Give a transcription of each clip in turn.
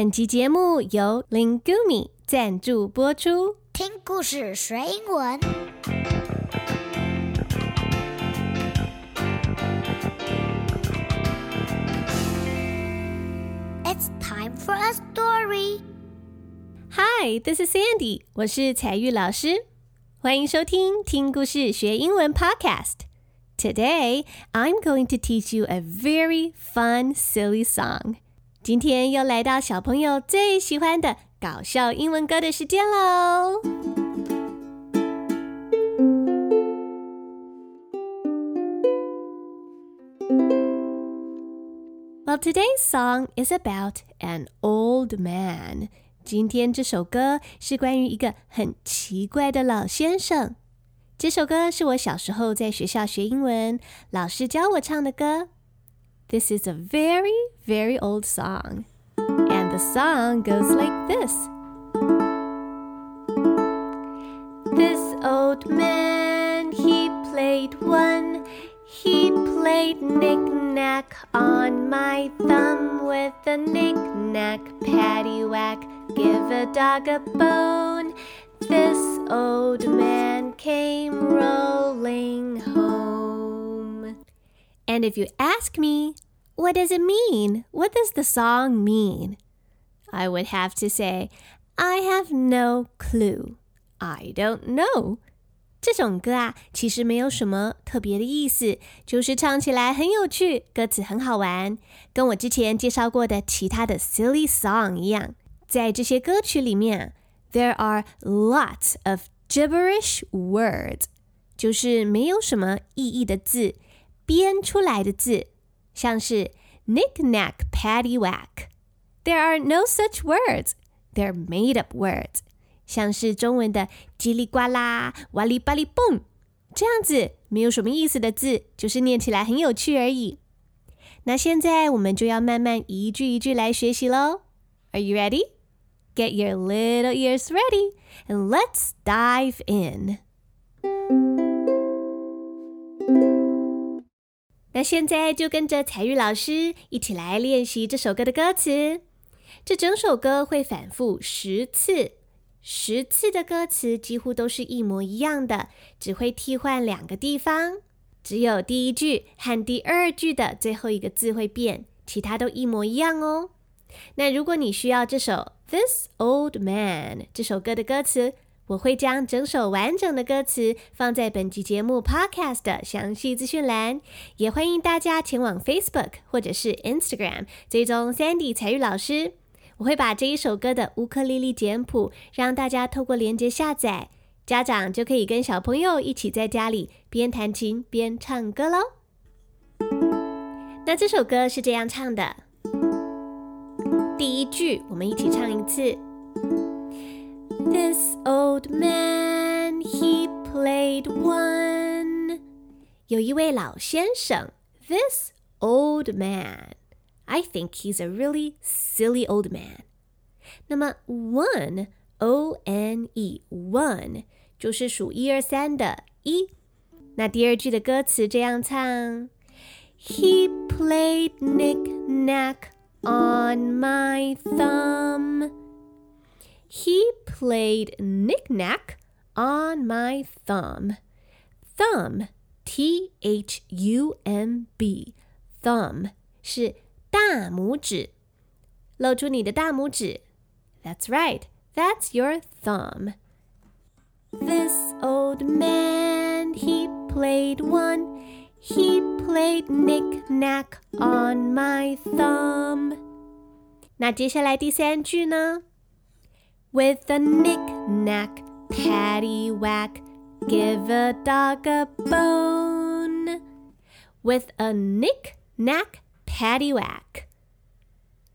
本集节目由 Lingumi 赞助播出。听故事学英文。It's time for a story. Hi, this is Sandy，我是彩玉老师，欢迎收听听故事学英文 Podcast。Today, I'm going to teach you a very fun, silly song. 今天又来到小朋友最喜欢的搞笑英文歌的时间喽！Well, today's song is about an old man. 今天这首歌是关于一个很奇怪的老先生。这首歌是我小时候在学校学英文，老师教我唱的歌。This is a very, very old song. And the song goes like this. This old man, he played one he played knick-knack on my thumb with a knick-knack, paddywhack, give a dog a bone. This old man came rolling home. And if you ask me, what does it mean? What does the song mean? I would have to say, I have no clue. I don't know. 这种歌啊，其实没有什么特别的意思，就是唱起来很有趣，歌词很好玩，跟我之前介绍过的其他的 silly song 一样。在这些歌曲里面，there are lots of gibberish words，就是没有什么意义的字， 编出来的字，像是 knick-knack, paddywhack。There are no such words. They're made-up words. 像是中文的叽里呱啦、哇哩吧哩蹦，这样子没有什么意思的字，就是念起来很有趣而已。那现在我们就要慢慢一句一句来学习喽。Are you ready? Get your little ears ready and let's dive in. 那现在就跟着彩玉老师一起来练习这首歌的歌词。这整首歌会反复十次。十次的歌词几乎都是一模一样的，只会替换两个地方，只有第一句和第二句的最后一个字会变，其他都一模一样哦。那如果你需要这首《This Old Man》这首歌的歌词，我会将整首完整的歌词放在本集节目 Podcast 的详细资讯栏，也欢迎大家前往 Facebook 或者是 Instagram 追踪 Sandy 彩玉老师。我会把这一首歌的乌克丽丽简谱让大家透过连接下载，家长就可以跟小朋友一起在家里边弹琴边唱歌喽。那这首歌是这样唱的，第一句我们一起唱一次。This old man he played one，有一位老先生，This old man。I think he's a really silly old man. 那么 one o n e one 就是数一二三的一。那第二句的歌词这样唱：He played knick-knack on my thumb. He played knick-knack on my thumb. Thumb, T H U M B, thumb 是大拇指，露出你的大拇指。That's right, that's your thumb. This old man, he played one. He played knick-knack on my thumb. 那接下来第三句呢 ？With a knick-knack, paddywhack, give a dog a bone. With a knick-knack, paddywhack,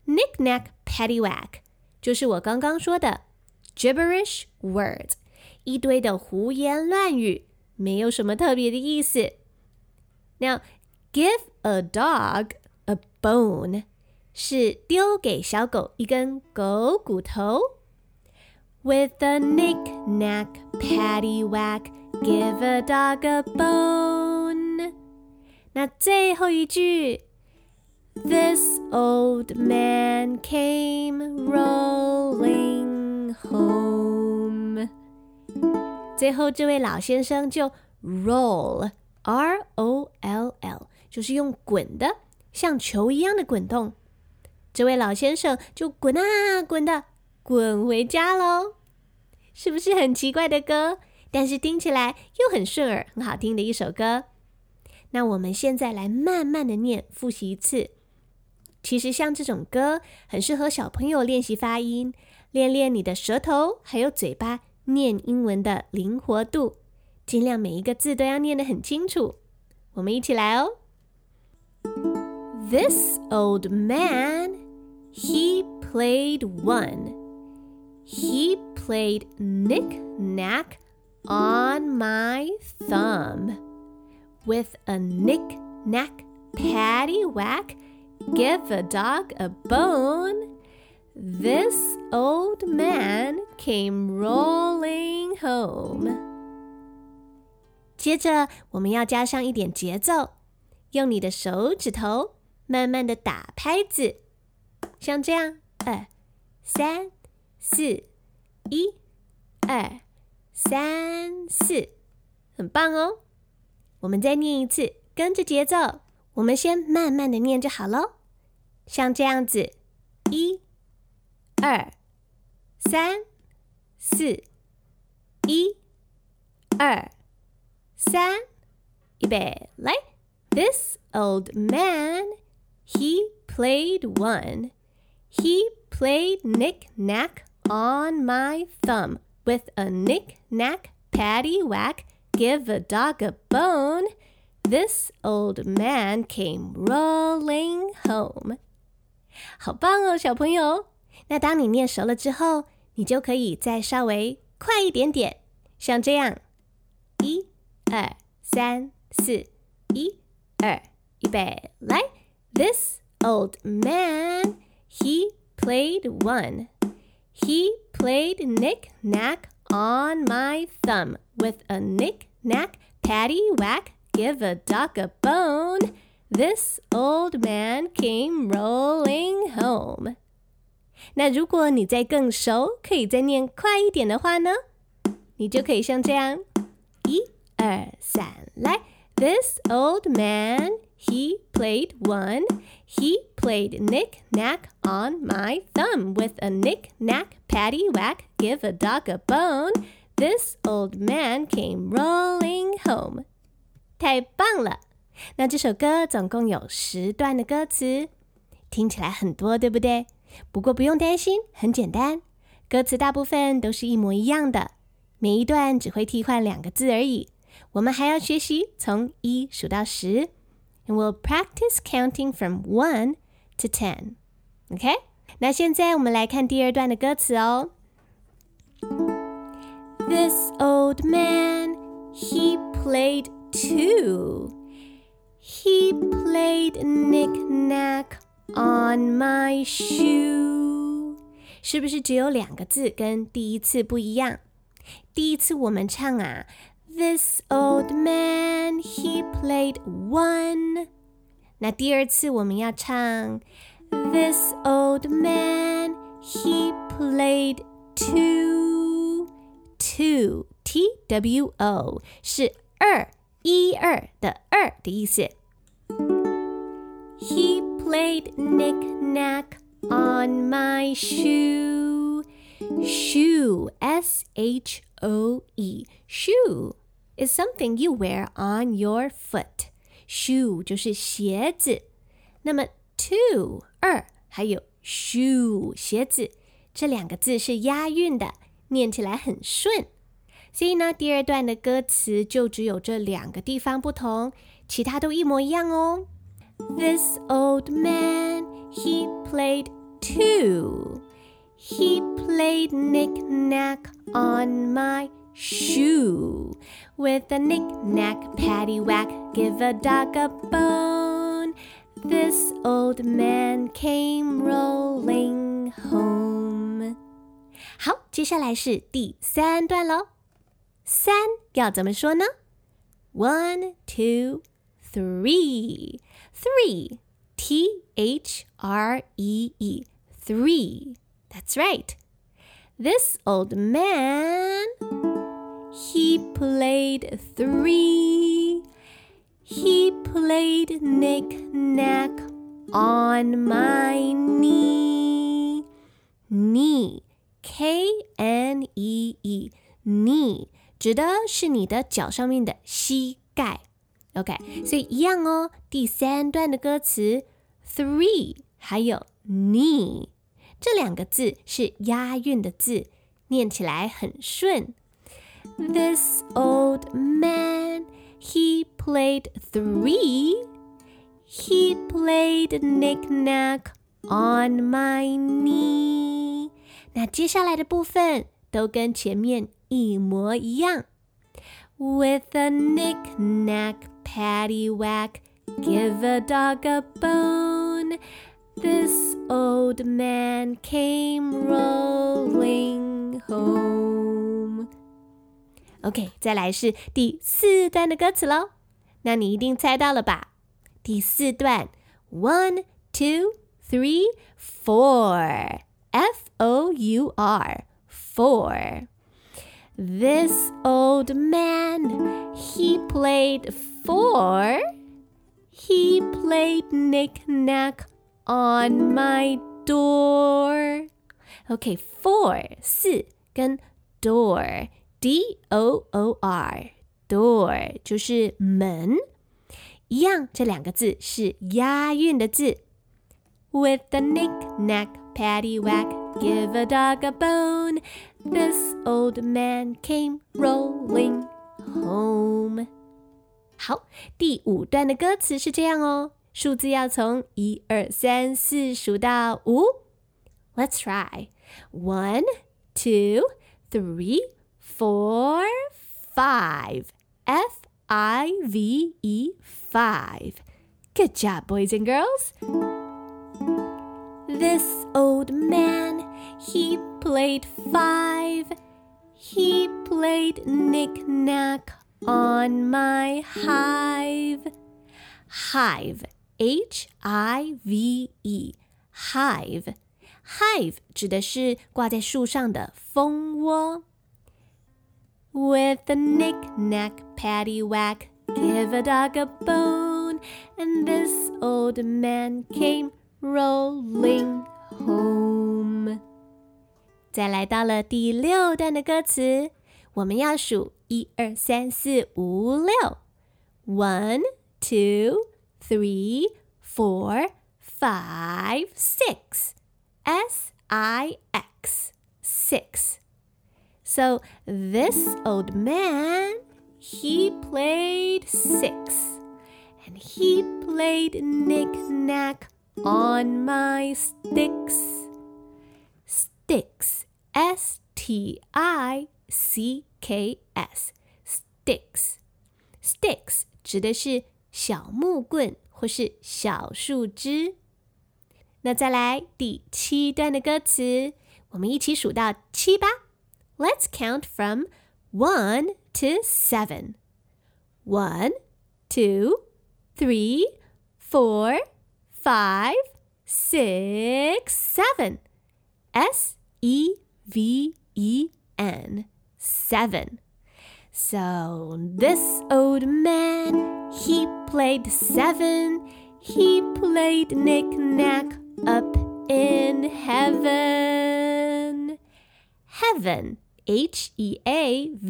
knick-knack, paddywhack，就是我刚刚说的 gibberish words，一堆的胡言乱语，没有什么特别的意思。Now, give a dog a bone 是丢给小狗一根狗骨头。 With a knick-knack, paddywhack, give a dog a bone。那最后一句 This old man came rolling home. 最后，这位老先生就 roll，r o l l，就是用滚的，像球一样的滚动。这位老先生就滚啊滚的，滚回家喽。 是不是很奇怪的歌？但是听起来又很顺耳，很好听的一首歌。那我们现在来慢慢的念，复习一次。其实像这种歌，很适合小朋友练习发音，练练你的舌头还有嘴巴念英文的灵活度，尽量每一个字都要念得很清楚。我们一起来哦。This old man, he played one. He played knick-knack on my thumb. With a knick-knack, patty-whack, give a dog a bone. This old man came rolling home. 接着，我们要加上一点节奏，用你的手指头慢慢的打拍子，像这样，二、三、四， 一、二、三、四，很棒哦。我们再念一次，跟着节奏，我们先慢慢的念就好喽。像这样子，一、二、三、四，一、二、三，预备，来。This old man, he played one. He played knick-knack on my thumb with a knick knack paddywhack, give a dog a bone. This old man came rolling home. 好棒哦，小朋友！那当你念熟了之后，你就可以再稍微快一点点，像这样：一、二、三、四，一、二，预备，来！This old man, he played one. He played knick-knack on my thumb with a knick-knack, patty-whack, give a dog a bone. This old man came rolling home. 那如果你再更熟，可以再念快一点的话呢，你就可以像这样，一、二、三，来。This old man, he played one. He played knick knack on my thumb with a knick knack paddywhack. Give a dog a bone. This old man came rolling home. 太棒了！那这首歌总共有十段的歌词，听起来很多，对不对？不过不用担心，很简单，歌词大部分都是一模一样的，每一段只会替换两个字而已。我们还要学习从一数到十。，and we'll practice counting from one to ten. OK？那现在我们来看第二段的歌词哦。This old man, he played two. He played knick-knack on my shoe. 是不是只有两个字跟第一次不一样？第一次我们唱啊 this old man, he played one. 那第二次我们要唱 This old man, he played two. Two, T W O 是二一二的二的意思。He played knick-knack on my shoe. Shoe, S H O E, shoe is something you wear on your foot. Shoe 就是鞋子。那么 two 二还有 shoe 鞋子这两个字是押韵的，念起来很顺。所以呢，第二段的歌词就只有这两个地方不同，其他都一模一样哦。This old man, he played two. He played knick-knack on my shoe. With a knick-knack, paddywhack, give a dog a bone. This old man came rolling home. 好，接下来是第三段喽。三要怎么说呢？One, two, three. Three T H R E E. Three. That's right. This old man, He played three. He played knick-knack on my knee. Knee, K-N-E-E, knee 指的是你的脚上面的膝盖。OK，所以一样哦。第三段的歌词，three 还有 knee 这两个字是押韵的字，念起来很顺。This old man, he played three. He played knick-knack on my knee. 那接下来的部分都跟前面一模一样。With a knick-knack, paddywhack, give a dog a bone. This old man came rolling home. OK，再来是第四段的歌词喽。那你一定猜到了吧？第四段，one, two, three, four, F O U R, four. This old man, he played four. He played knick-knack on my door. Okay, four 四跟 door D O O R door 就是门，一样，这两个字是押韵的字。With a knick-knack, paddywhack, give a dog a bone. This old man came rolling home. 好，第五段的歌词是这样哦。数字要从一二三四数到五。Let's try. One, two, three, four, five. F I V E five. Good job, boys and girls. This old man, he played five. He played knick-knack on my hive. Hive H I V E hive hive 指的是挂在树上的蜂窝。 With a knick-knack, paddywhack, give a dog a bone, and this old man came rolling home. 再来到了第六段的歌词，我们要数一二三四五六，one two three, four, five, six. S I X. Six. So this old man, he played six. And he played knick-knack on my sticks. Sticks. S T I C K S. Sticks. Sticks 指的是小木棍或是小树枝。那再来第七段的歌词，我们一起数到七吧。 Let's count from one to seven. One, two, three, four, five, six, seven. S E V E N. Seven. So this old man, he played seven. He played knick-knack up in heaven. Heaven, H-E-A-V-E-N.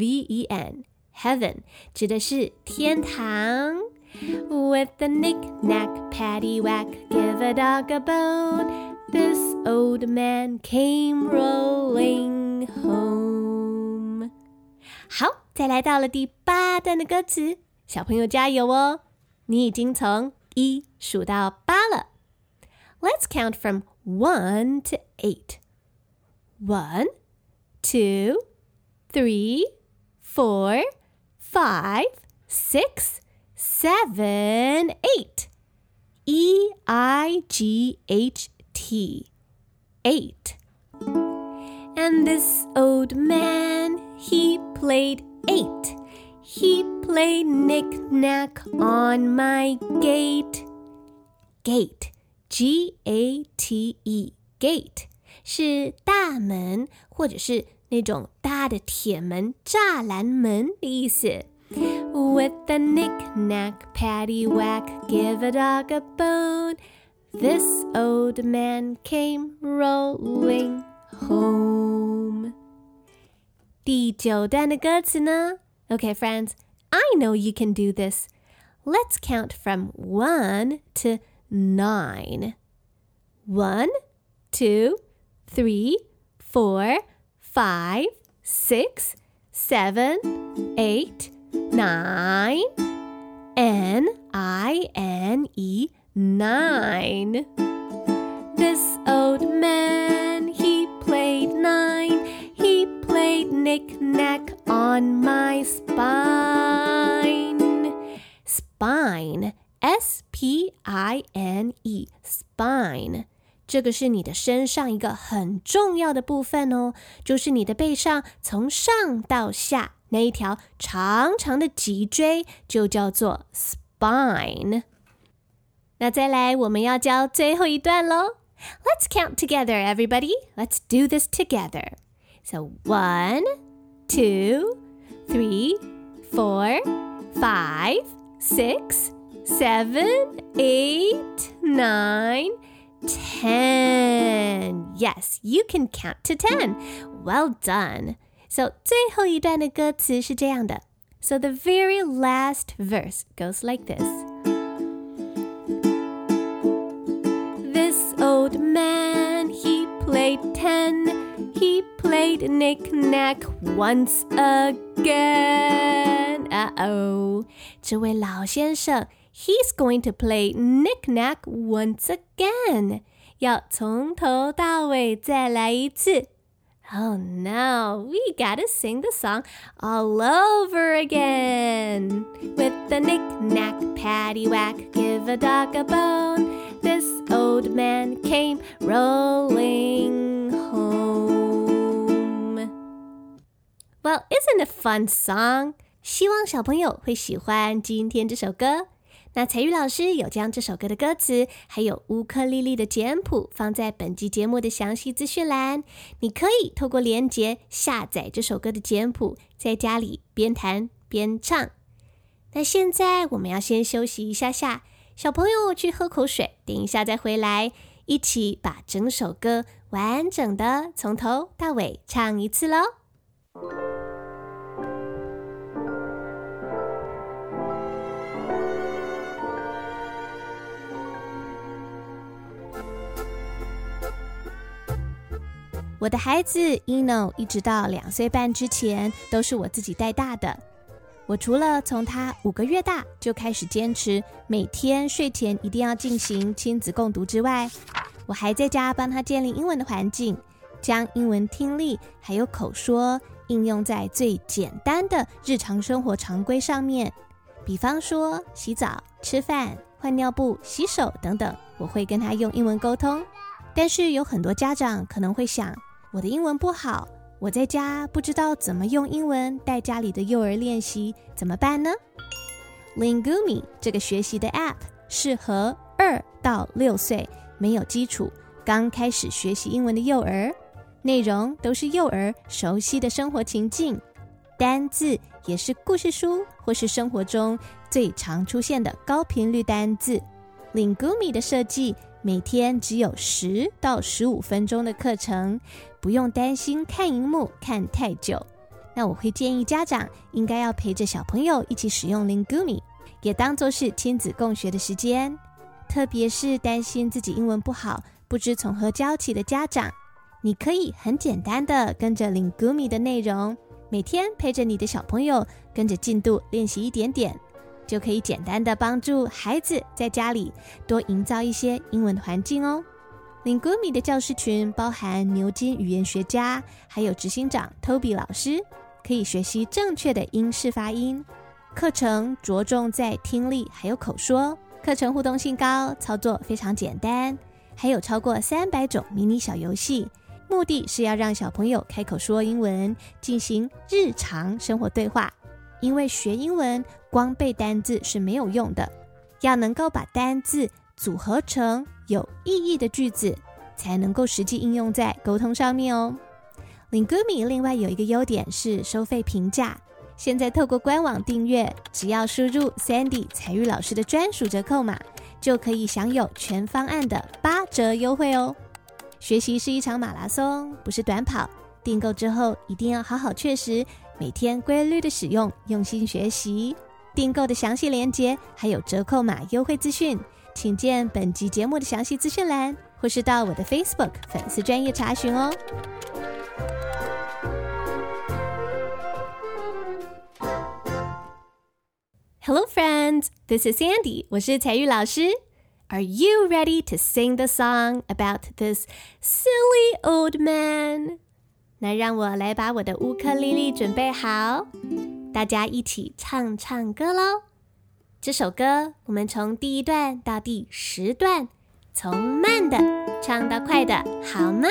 Heaven 指的是天堂。With the knick-knack, paddywhack, give a dog a bone. This old man came rolling home. 好。再来到了第八段的歌词，小朋友加油哦！你已经从一数到八了。Let's count from one to eight. One, two, three, four, five, six, seven, eight. E I G H T. Eight. And this old man, he played eight. He played knick-knack on my gate. Gate, G A T E gate 是大门或者是 那种大的铁门、栅栏门的意思。With a knick-knack, paddywhack, give a dog a bone. This old man came rolling home. 第九段的歌词呢？Okay, friends, I know you can do this. Let's count from one to nine. One, two, three, four, five, six, seven, eight, nine. N I N E, nine. This old man, he played nine. He played knick-knack on my spine. Spine, S P I N E, spine. 这个是你的身上一个很重要的部分哦，就是你的背上从上到下那一条长长的脊椎，就叫做 spine。那再来，我们要教最后一段喽。Let's count together, everybody. Let's do this together. So one, two, three, four, five, six, seven, eight, nine Ten. Yes, you can count to ten. Well done. So 最后一段的歌词是这样的。So the very last verse goes like this. This old man, he played ten. He played knick-knack once again. Uh-oh. 这位老先生 He's going to play knick-knack once again. 要从头到尾再来一次。Oh no, we gotta sing the song all over again. With the knick-knack, paddywhack, give a dog a bone. This old man came rolling home. Well, isn't it a fun song? 希望小朋友会喜欢今天这首歌。 那彩玉老师有将这首歌的歌词还有乌克丽丽的简谱放在本集节目的详细资讯栏，你可以透过连接下载这首歌的简谱，在家里边弹边唱。那现在我们要先休息一下下，小朋友去喝口水，等一下再回来，一起把整首歌完整的从头到尾唱一次喽。我的孩子 Eno 一直到两岁半之前都是我自己带大的。我除了从他五个月大就开始坚持每天睡前一定要进行亲子共读之外，我还在家帮他建立英文的环境，将英文听力还有口说应用在最简单的日常生活常规上面，比方说洗澡、吃饭、换尿布、洗手等等，我会跟他用英文沟通。但是有很多家长可能会想。我的英文不好，我在家不知道怎么用英文带家里的幼儿练习，怎么办呢？Lingumi 这个学习的 App 适合二到六岁没有基础、刚开始学习英文的幼儿，内容都是幼儿熟悉的生活情境，单字也是故事书或是生活中最常出现的高频率单字。Lingumi 的设计。每天只有十到十五分钟的课程，不用担心看荧幕看太久。那我会建议家长应该要陪着小朋友一起使用 Lingumi，也当做是亲子共学的时间。特别是担心自己英文不好、不知从何教起的家长，你可以很简单的跟着 Lingumi 的内容，每天陪着你的小朋友跟着进度练习一点点。就可以简单的帮助孩子在家里多营造一些英文的环境哦。Lingumi 的教师群包含牛津语言学家，还有执行长 Toby 老师，可以学习正确的英式发音。课程着重在听力还有口说，课程互动性高，操作非常简单，还有超过三百种迷你小游戏，目的是要让小朋友开口说英文，进行日常生活对话。因为学英文光背单字是没有用的，要能够把单字组合成有意义的句子，才能够实际应用在沟通上面哦。Lingumi 另外有一个优点是收费平价，现在透过官网订阅，只要输入 Sandy 彩玉老师的专属折扣码，就可以享有全方案的八折优惠哦。学习是一场马拉松，不是短跑。订购之后一定要好好确实，每天规律的使用，用心学习。订购的详细链接还有折扣码优惠资讯，请见本集节目的详细资讯栏，或是到我的 Facebook 粉丝专业查询哦。Hello, friends. This is Sandy. 我是彩玉老师。Are you ready to sing the song about this silly old man? 那让我来把我的乌克丽丽准备好，大家一起唱唱歌喽。这首歌我们从第一段到第十段，从慢的唱到快的，好吗？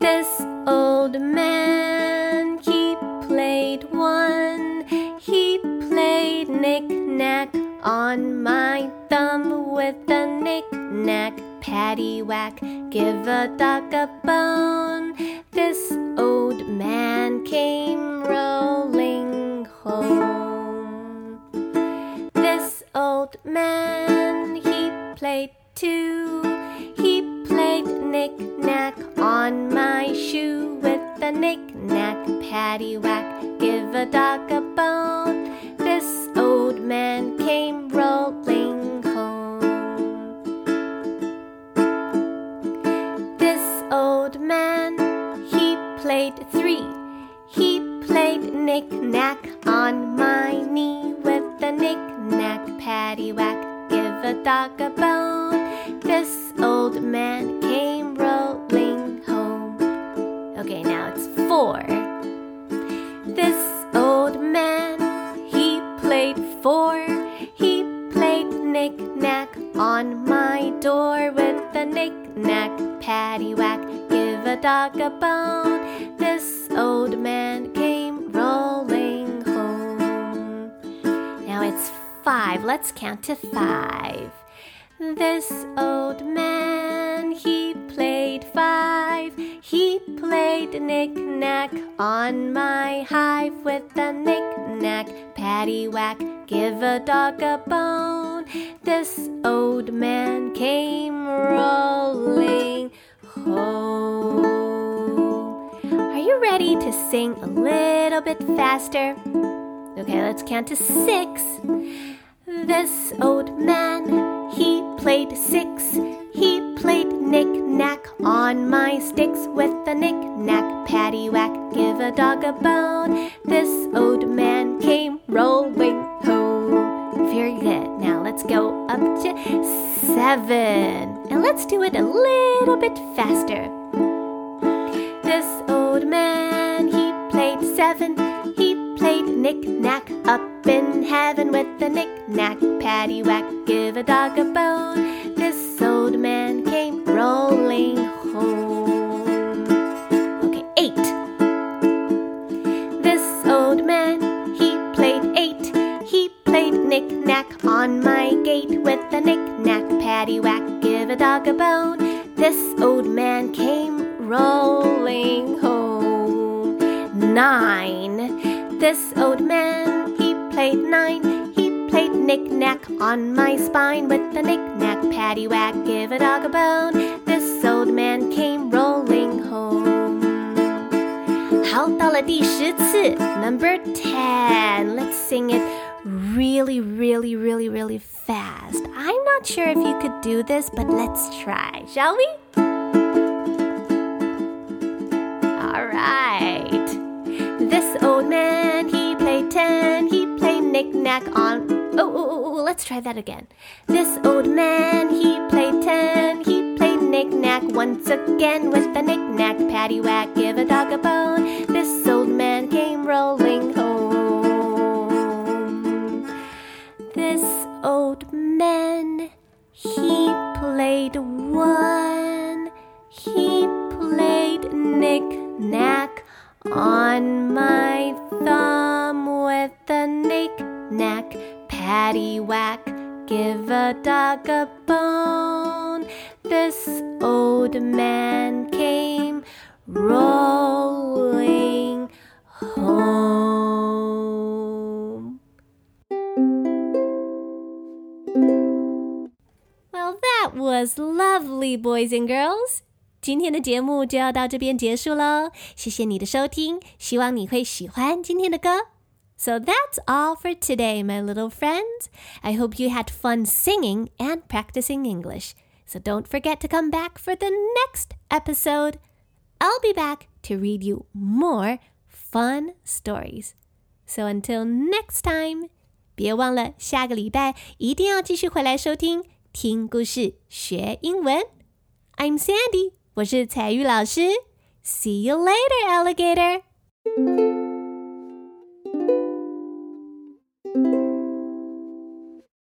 This old man, he played one. He played knick-knack on my thumb with a knick-knack, paddywhack. Give a dog a bone. This old man came rolling home. This old man, he played two. He played knick-knack on my shoe with a knick-knack, paddywhack. Give a dog a bone. This old man came rolling Played knick-knack on my knee with the knick-knack, paddywhack. Give a dog a bone. This old man came rolling home. Okay, now it's four. This old man, he played four. He played knick-knack on my door with the knick-knack, paddywhack. Give a dog a bone. Let's count to five. This old man, he played five. He played knick-knack on my hive with a knick-knack, paddywhack. Give a dog a bone. This old man came rolling home. Are you ready to sing a little bit faster? Okay, let's count to six. This old man, he played six. He played knick-knack on my sticks with a knick-knack, paddywhack. Give a dog a bone. This old man came rolling home. Very good. Now let's go up to seven. And let's do it a little bit faster. This old man, he played seven. Knick-knack up in heaven with a knick-knack, paddywhack. Give a dog a bone. This old man came rolling do this, but let's try, shall we? All right. This old man, he played ten. He played knick-knack on. Oh, oh, oh, oh, let's try that again. This old man, he played ten. He played knick-knack once again with the knick-knack, paddywhack. Give a dog a bone. This old man came rolling home. This old man, played one. He played knick-knack on my thumb with a knick-knack, paddywhack. whack, give a dog a bone. This old man came rolling home. was lovely, boys and girls. 今天的节目就要到这边结束喽，谢谢你的收听，希望你会喜欢今天的歌。So that's all for today, my little friends. I hope you had fun singing and practicing English. So don't forget to come back for the next episode. I'll be back to read you more fun stories. So until next time, 别忘了下个礼拜一定要继续回来收听 听故事学英文。I'm Sandy. 我是彩玉老师，See you later, alligator.